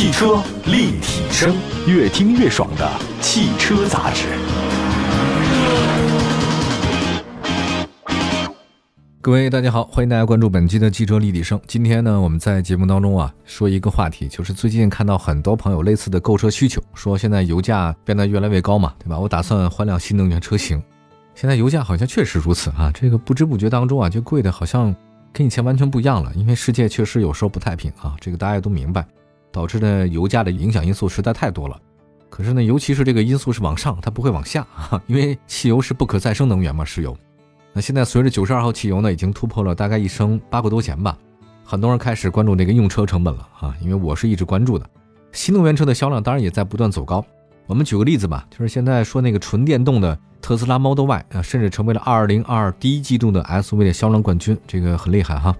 汽车立体声，越听越爽的汽车杂志。各位大家好，欢迎大家关注本期的汽车立体声。今天呢，我们在节目当中啊，说一个话题，就是最近看到很多朋友类似的购车需求，说现在油价变得越来越高嘛，对吧？我打算换辆新能源车型。现在油价好像确实如此啊，这个不知不觉当中啊，就贵的好像跟以前完全不一样了。因为世界确实有时候不太平啊，这个大家都明白，导致呢油价的影响因素实在太多了。可是呢，尤其是这个因素是往上，它不会往下啊，因为汽油是不可再生能源嘛，石油。那现在随着九十二号汽油呢，已经突破了大概一升八块多钱吧，很多人开始关注这个用车成本了啊，因为我是一直关注的。新能源车的销量当然也在不断走高。我们举个例子吧，就是现在说那个纯电动的特斯拉 Model Y 啊，甚至成为了二零二二第一季度的 SUV 的销量冠军，这个很厉害哈。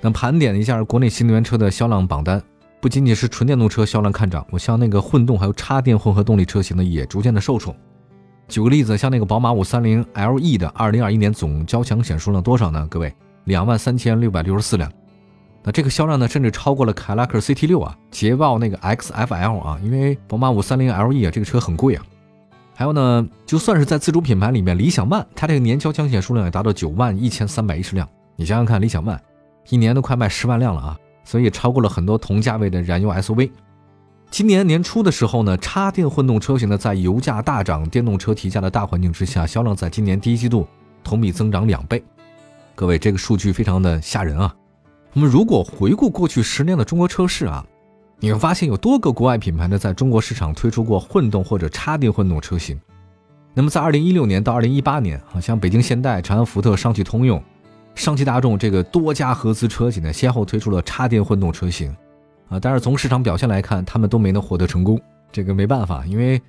那盘点一下国内新能源车的销量榜单，不仅仅是纯电动车销量看涨，我像那个混动还有插电混合动力车型呢，也逐渐的受宠。举个例子，像那个宝马五三零 LE 的二零二一年总交强险数量多少呢？各位，两万三千六百六十四辆。那这个销量呢，甚至超过了凯拉克 CT 六啊，捷豹那个 XFL 啊，因为宝马五三零 LE 啊，这个车很贵啊。还有呢，就算是在自主品牌里面，理想 ONE 它这个年交强险数量也达到九万一千三百一十辆。你想想看，理想 ONE 一年都快卖十万辆了啊，所以超过了很多同价位的燃油 SUV。今年年初的时候呢，插电混动车型呢，在油价大涨、电动车提价的大环境之下，销量在今年第一季度同比增长两倍。各位，这个数据非常的吓人啊！我们如果回顾过去十年的中国车市啊，你会发现有多个国外品牌呢，在中国市场推出过混动或者插电混动车型。那么在二零一六年到二零一八年，啊，像北京现代、长安福特、上汽通用、上汽大众这个多家合资车企呢，先后推出了插电混动车型。啊，但是从市场表现来看，他们都没能获得成功。这个没办法，因为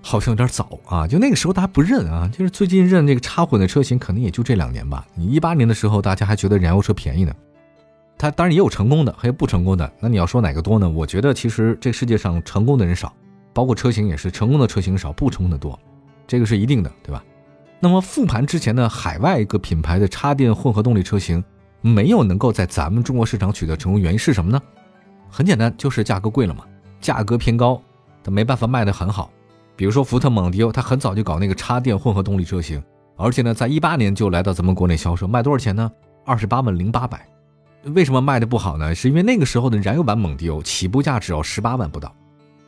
好像有点早啊。就那个时候大家不认啊，就是最近认这个插混的车型，可能也就这两年吧。你一八年的时候，大家还觉得燃油车便宜呢。它当然也有成功的，还有不成功的。那你要说哪个多呢？我觉得其实这世界上成功的人少，包括车型也是，成功的车型少，不成功的多，这个是一定的，对吧？那么复盘之前呢，海外一个品牌的插电混合动力车型没有能够在咱们中国市场取得成功，原因是什么呢？很简单，就是价格贵了嘛，价格偏高，它没办法卖得很好。比如说福特蒙迪欧，它很早就搞那个插电混合动力车型，而且呢，在一八年就来到咱们国内销售，卖多少钱呢？二十八万零八百。为什么卖的不好呢？是因为那个时候的燃油版蒙迪欧起步价只要十八万不到，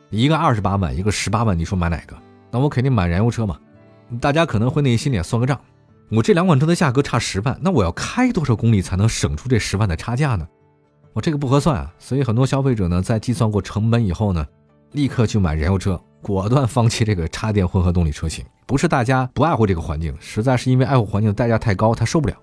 一个二十八万，一个十八万，你说买哪个？那我肯定买燃油车嘛。大家可能会内心里算个账，我这两款车的价格差十万，那我要开多少公里才能省出这十万的差价呢？我这个不合算啊，所以很多消费者呢，在计算过成本以后呢，立刻去买燃油车，果断放弃这个插电混合动力车型。不是大家不爱护这个环境，实在是因为爱护环境的代价太高，他受不了。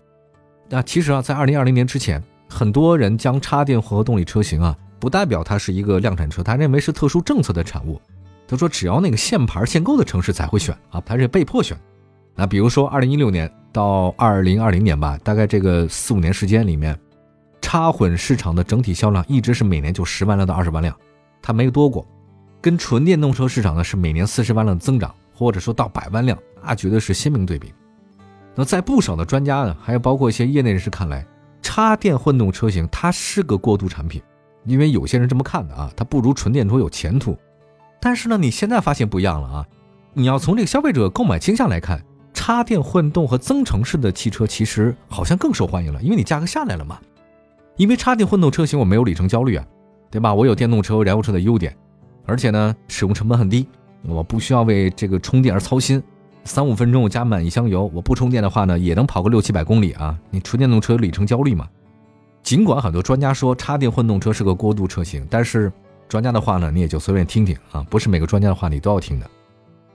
那其实啊，在二零二零年之前，很多人将插电混合动力车型啊，不代表它是一个量产车，他认为是特殊政策的产物。他说，只要那个限牌限购的城市才会选啊，他是被迫选。那比如说二零一六年到二零二零年吧，大概这个四五年时间里面。插混市场的整体销量一直是每年就十万辆到二十万辆，它没有多过，跟纯电动车市场呢是每年四十万辆增长，或者说到百万辆，那绝对是鲜明对比。那在不少的专家呢，还有包括一些业内人士看来，插电混动车型它是个过渡产品，因为有些人这么看的啊，它不如纯电车有前途。但是呢，你现在发现不一样了啊，你要从这个消费者购买倾向来看，插电混动和增程式的汽车其实好像更受欢迎了，因为你价格下来了嘛。因为插电混动车型我没有里程焦虑啊，对吧？我有电动车、燃油车的优点，而且呢，使用成本很低，我不需要为这个充电而操心。三五分钟我加满一箱油，我不充电的话呢，也能跑个六七百公里啊。你纯电动车里程焦虑嘛？尽管很多专家说插电混动车是个过渡车型，但是专家的话呢，你也就随便听听啊，不是每个专家的话你都要听的。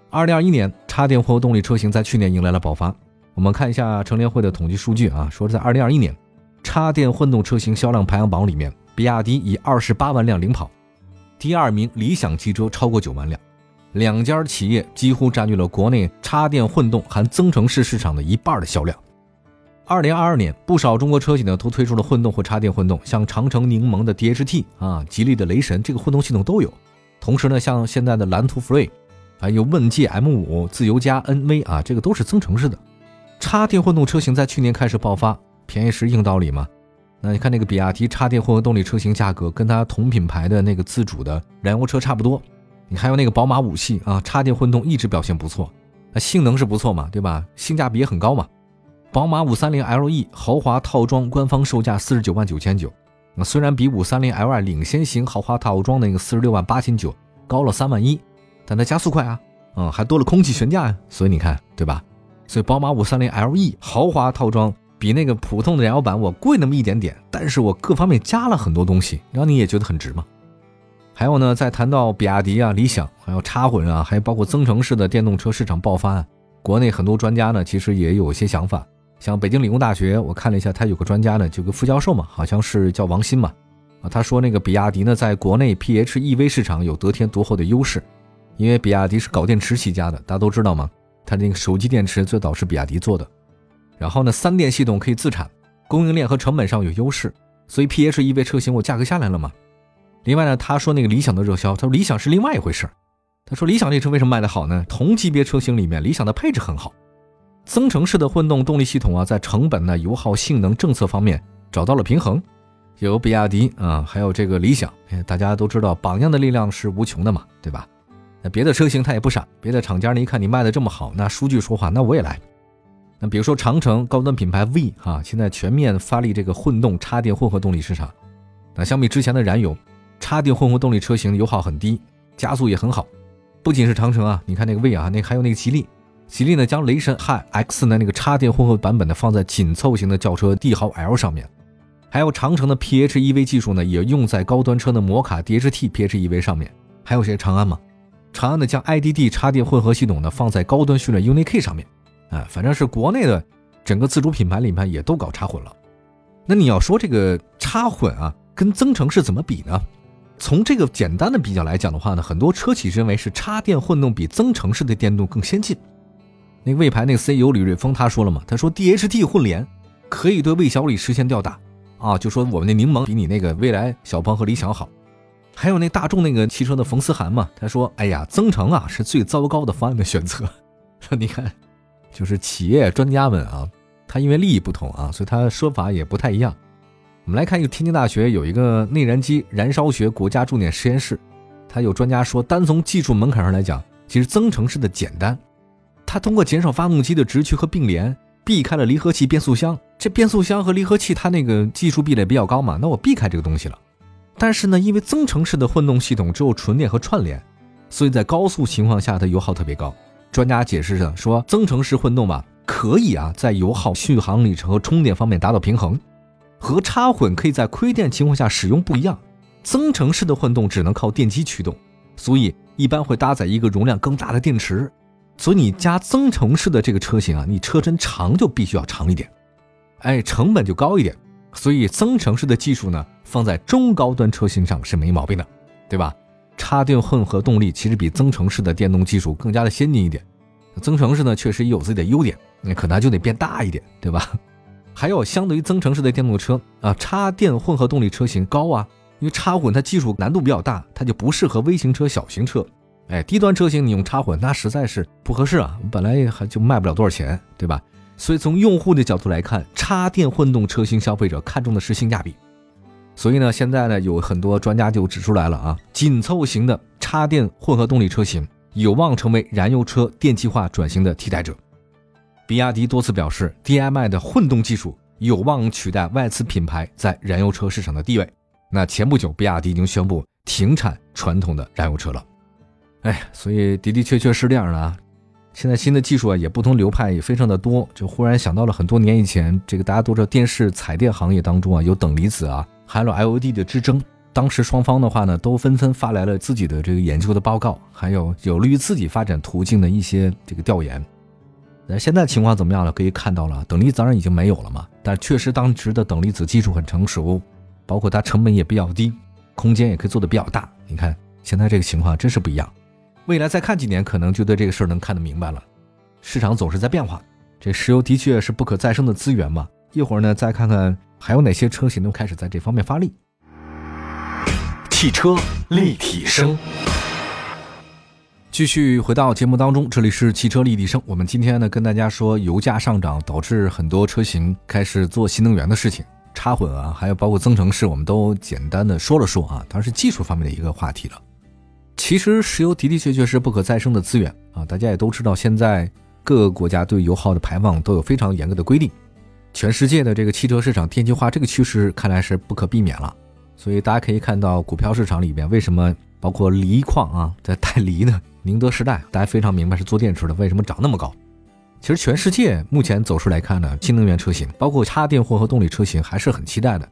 二零二一年插电混合动力车型在去年迎来了爆发。我们看一下乘联会的统计数据啊，说是在二零二一年。插电混动车型销量排行榜里面，比亚迪以二十八万辆领跑，第二名理想汽车超过九万辆，两家企业几乎占据了国内插电混动含增程式市场的一半的销量。二零二二年，不少中国车企呢都推出了混动或插电混动，像长城柠檬的 DHT 啊，吉利的雷神这个混动系统都有。同时呢，像现在的蓝图 Free，还有问界 M5、自由加 NV 啊，这个都是增程式的插电混动车型，在去年开始爆发。便宜是硬道理嘛？那你看那个比亚迪插电混合动力车型价格，跟它同品牌的那个自主的燃油车差不多。你还有那个宝马五系啊，插电混动一直表现不错，那性能是不错嘛，对吧？性价比也很高嘛。宝马五三零 LE 豪华套装官方售价四十九万九千九，那虽然比五三零 L2 领先型豪华套装那个四十六万八千九高了三万一，但它加速快啊，嗯，还多了空气悬架呀，所以你看，对吧？所以宝马五三零 LE 豪华套装比那个普通的燃油版我贵那么一点点，但是我各方面加了很多东西，让你也觉得很值嘛。还有呢，在谈到比亚迪啊、理想，还有插混啊，还有包括增程式的电动车市场爆发，啊，国内很多专家呢，其实也有些想法。像北京理工大学，我看了一下，他有个专家呢，就个副教授嘛，好像是叫王鑫嘛，啊，他说那个比亚迪呢，在国内 PHEV 市场有得天独厚的优势，因为比亚迪是搞电池起家的，大家都知道吗？他那个手机电池最早是比亚迪做的，然后呢，三电系统可以自产，供应链和成本上有优势，所以 PHEV 车型我价格下来了嘛。另外呢，他说那个理想的热销，他说理想是另外一回事他说理想这车为什么卖得好呢？同级别车型里面，理想的配置很好，增程式的混动动力系统啊，在成本呢、油耗、性能、政策方面找到了平衡。有比亚迪啊，还有这个理想，大家都知道榜样的力量是无穷的嘛，对吧？那别的车型它也不傻，别的厂家呢一看你卖的这么好，那数据说话，那我也来。那比如说长城高端品牌 V 啊，现在全面发力这个混动插电混合动力市场。那相比之前的燃油。插电混合动力车型油耗很低，加速也很好。不仅是长城啊，你看那个 V 啊，那还有那个吉利，吉利呢将雷神 Hi X 呢那个插电混合版本呢放在紧凑型的轿车帝豪 L 上面，还有长城的 PHEV 技术呢也用在高端车的摩卡 DHT PHEV 上面，还有些长安嘛，长安呢将 IDD 插电混合系统呢放在高端训练 UNI-K 上面，啊，反正是国内的整个自主品牌里面也都搞插混了。那你要说这个插混啊，跟增程式怎么比呢？从这个简单的比较来讲的话呢，很多车企认为是插电混动比增程式的电动更先进。那魏牌那个 CEO 李瑞峰他说了嘛，他说 DHT 混联可以对魏小李实现吊打啊，就说我们那柠檬比你那个未来小鹏和理想好。还有那大众那个汽车的冯思涵嘛，他说哎呀，增程啊是最糟糕的方案的选择。说你看，就是企业专家们啊，他因为利益不同啊，所以他说法也不太一样。我们来看一个天津大学有一个内燃机燃烧学国家重点实验室，它有专家说，单从技术门槛上来讲，其实增程式的简单，它通过减少发动机的直驱和并联，避开了离合器、变速箱。这变速箱和离合器它那个技术壁垒比较高嘛，那我避开这个东西了。但是呢，因为增程式的混动系统只有纯电和串联，所以在高速情况下它油耗特别高。专家解释着说，增程式混动吧，可以啊，在油耗、续航里程和充电方面达到平衡。和插混可以在亏电情况下使用不一样，增程式的混动只能靠电机驱动，所以一般会搭载一个容量更大的电池。所以你加增程式的这个车型啊，你车身长就必须要长一点，哎，成本就高一点。所以增程式的技术呢，放在中高端车型上是没毛病的，对吧？插电混合动力其实比增程式的电动技术更加的先进一点。增程式呢，确实也有自己的优点，那可能就得变大一点，对吧？还有相对于增程式的电动车啊，插电混合动力车型高啊，因为插混它技术难度比较大，它就不适合微型车、小型车。哎，低端车型你用插混那实在是不合适啊，本来还就卖不了多少钱，对吧？所以从用户的角度来看，插电混动车型消费者看重的是性价比。所以呢，现在呢有很多专家就指出来了啊，紧凑型的插电混合动力车型有望成为燃油车电气化转型的替代者。比亚迪多次表示，DMI 的混动技术有望取代外资品牌在燃油车市场的地位。那前不久，比亚迪已经宣布停产传统的燃油车了。哎，所以的的确确是这样的啊。现在新的技术啊，也不同流派也非常的多。就忽然想到了很多年以前，这个大家都知道，电视彩电行业当中啊，有等离子啊，还有 LED 的之争。当时双方的话呢，都纷纷发来了自己的这个研究的报告，还有有利于自己发展途径的一些这个调研。那现在情况怎么样了？可以看到了，等离子当然已经没有了嘛。但确实当时的等离子技术很成熟，包括它成本也比较低，空间也可以做的比较大。你看现在这个情况真是不一样。未来再看几年，可能就对这个事儿能看得明白了。市场总是在变化，这石油的确是不可再生的资源嘛。一会儿呢，再看看还有哪些车型都开始在这方面发力。汽车立体声。继续回到节目当中，这里是汽车立体声。我们今天呢跟大家说，油价上涨导致很多车型开始做新能源的事情，插插混啊，还有包括增程式，我们都简单的说了说啊，当然是技术方面的一个话题了。其实石油的的确确是不可再生的资源啊，大家也都知道，现在各个国家对油耗的排放都有非常严格的规定，全世界的这个汽车市场电气化这个趋势看来是不可避免了。所以大家可以看到，股票市场里边为什么包括锂矿啊，在带锂呢宁德时代，大家非常明白是做电池的，为什么涨那么高？其实全世界目前走势来看呢，新能源车型，包括插电混合动力车型，还是很期待的。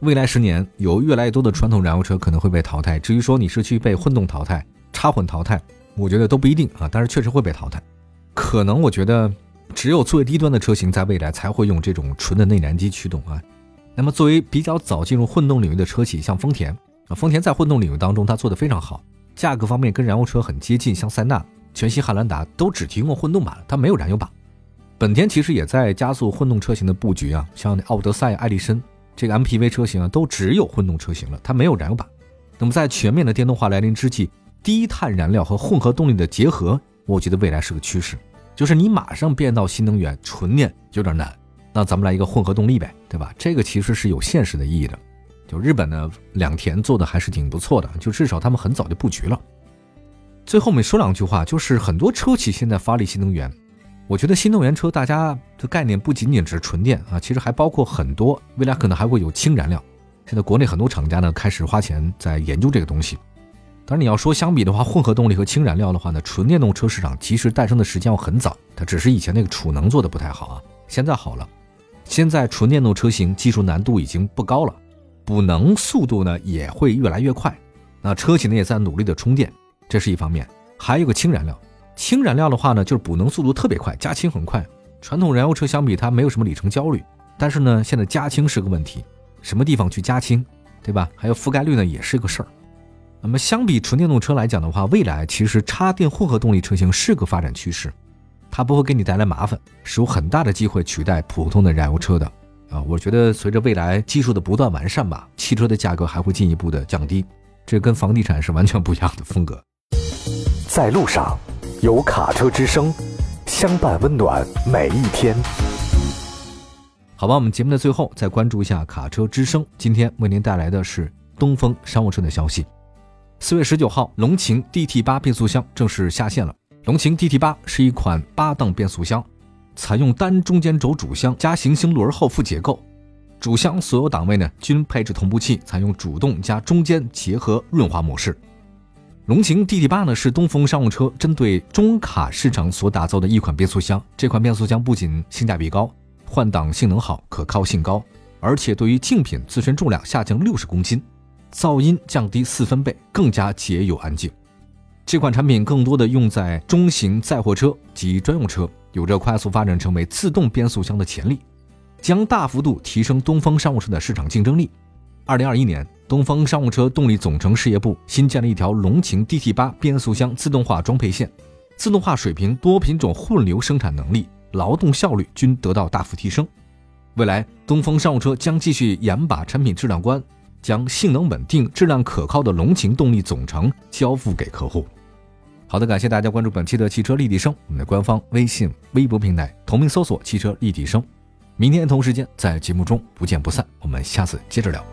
未来十年，有越来越多的传统燃油车可能会被淘汰。至于说你是去被混动淘汰、插混淘汰，我觉得都不一定啊。但是确实会被淘汰。可能我觉得，只有最低端的车型在未来才会用这种纯的内燃机驱动啊。那么作为比较早进入混动领域的车企，像丰田啊，丰田在混动领域当中它做得非常好，价格方面跟燃油车很接近。像塞纳、全新汉兰达都只提供混动版，它没有燃油版。本田其实也在加速混动车型的布局啊，像奥德赛、艾力绅。这个 MPV 车型啊，都只有混动车型了，它没有燃油版。那么在全面的电动化来临之际，低碳燃料和混合动力的结合，我觉得未来是个趋势。就是你马上变到新能源纯电有点难，那咱们来一个混合动力呗，对吧？这个其实是有现实的意义的。就日本呢，两田做的还是挺不错的，就至少他们很早就布局了。最后面说两句话，就是很多车企现在发力新能源。我觉得新能源车大家的概念不仅仅是纯电啊，其实还包括很多，未来可能还会有氢燃料。现在国内很多厂家呢开始花钱在研究这个东西。当然你要说相比的话，混合动力和氢燃料的话呢，纯电动车市场其实诞生的时间要很早，它只是以前那个储能做的不太好啊，现在好了。现在纯电动车型技术难度已经不高了，补能速度呢也会越来越快。那车企呢也在努力的充电，这是一方面，还有个氢燃料。氢燃料的话呢，就是补能速度特别快，加氢很快。传统燃油车相比，它没有什么里程焦虑。但是呢，现在加氢是个问题，什么地方去加氢，对吧？还有覆盖率呢，也是个事儿。那么相比纯电动车来讲的话，未来其实插电混合动力车型是个发展趋势，它不会给你带来麻烦，是有很大的机会取代普通的燃油车的。啊，我觉得随着未来技术的不断完善吧，汽车的价格还会进一步的降低，这跟房地产是完全不一样的风格。在路上。有卡车之声，相伴温暖每一天。好吧，我们节目的最后再关注一下卡车之声，今天为您带来的是东风商务车的消息。四月十九号，龙擎 DT 八变速箱正式下线了。龙擎 DT 八是一款八档变速箱，采用单中间轴主箱加行星轮后副结构，主箱所有档位呢均配置同步器，采用主动加中间结合润滑模式。龙擎 DT 八呢是东风商务车针对中卡市场所打造的一款变速箱。这款变速箱不仅性价比高，换挡性能好，可靠性高，而且对于竞品自身重量下降六十公斤，噪音降低四分贝，更加节油安静。这款产品更多的用在中型载货车及专用车，有着快速发展成为自动变速箱的潜力，将大幅度提升东风商务车的市场竞争力。二零二一年。东风商务车动力总成事业部新建了一条龙擎 DT 八变速箱自动化装配线，自动化水平、多品种混流生产能力、劳动效率均得到大幅提升。未来，东风商务车将继续严把产品质量关，将性能稳定、质量可靠的龙擎动力总成交付给客户。好的，感谢大家关注本期的汽车立体声，我们的官方微信、微博平台同名搜索“汽车立体声”。明天同时间在节目中不见不散，我们下次接着聊。